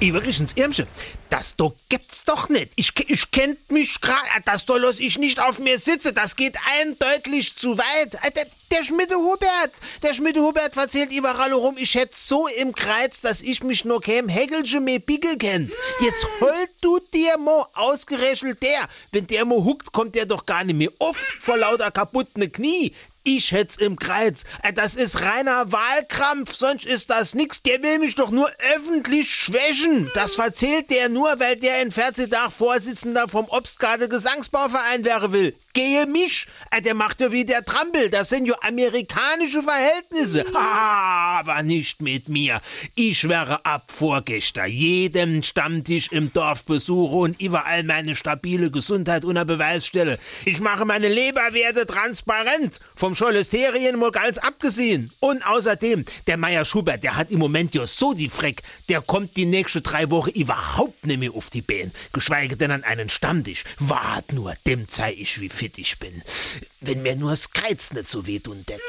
Wirklich ins Irmchen. Das doch gibt's doch nicht. Ich, ich kennt mich gerade. Das doch los ich nicht auf mir sitze. Das geht eindeutig zu weit. Äh, Der, der Schmiede Hubert. Der Schmiede Hubert erzählt überall rum, ich hätt so im Kreuz, dass ich mich nur kein Häckelche mehr Bicke kennt. Jetzt holt du dir mo ausgerechelt der. Wenn der mo huckt, kommt der doch gar nicht mehr auf vor lauter kaputtene Knie. Ich hätt's im Kreuz. Äh, Das ist reiner Wahlkrampf, sonst ist das nix. Der will mich doch nur öffentlich schwächen. Das verzählt der nur, weil der in Fernsehdag Vorsitzender vom Obstgarde Gesangsbauverein wäre will. Gehe mich. Äh, Der macht ja wie der Trampel. Das sind ja amerikanische Verhältnisse. Ah, aber nicht mit mir. Ich wäre ab vorgestern jeden Stammtisch im Dorf besuche und überall meine stabile Gesundheit unter Beweis stelle. Ich mache meine Leberwerte transparent. Vom Cholesterien mal ganz abgesehen. Und außerdem, der Meier Schubert, der hat im Moment ja so die Freck, der kommt die nächste drei Wochen überhaupt nicht mehr auf die Beine. Geschweige denn an einen Stammtisch. Wart nur, dem zeig ich, wie fit ich bin. Wenn mir nur das Kreuz nicht so wehtun det.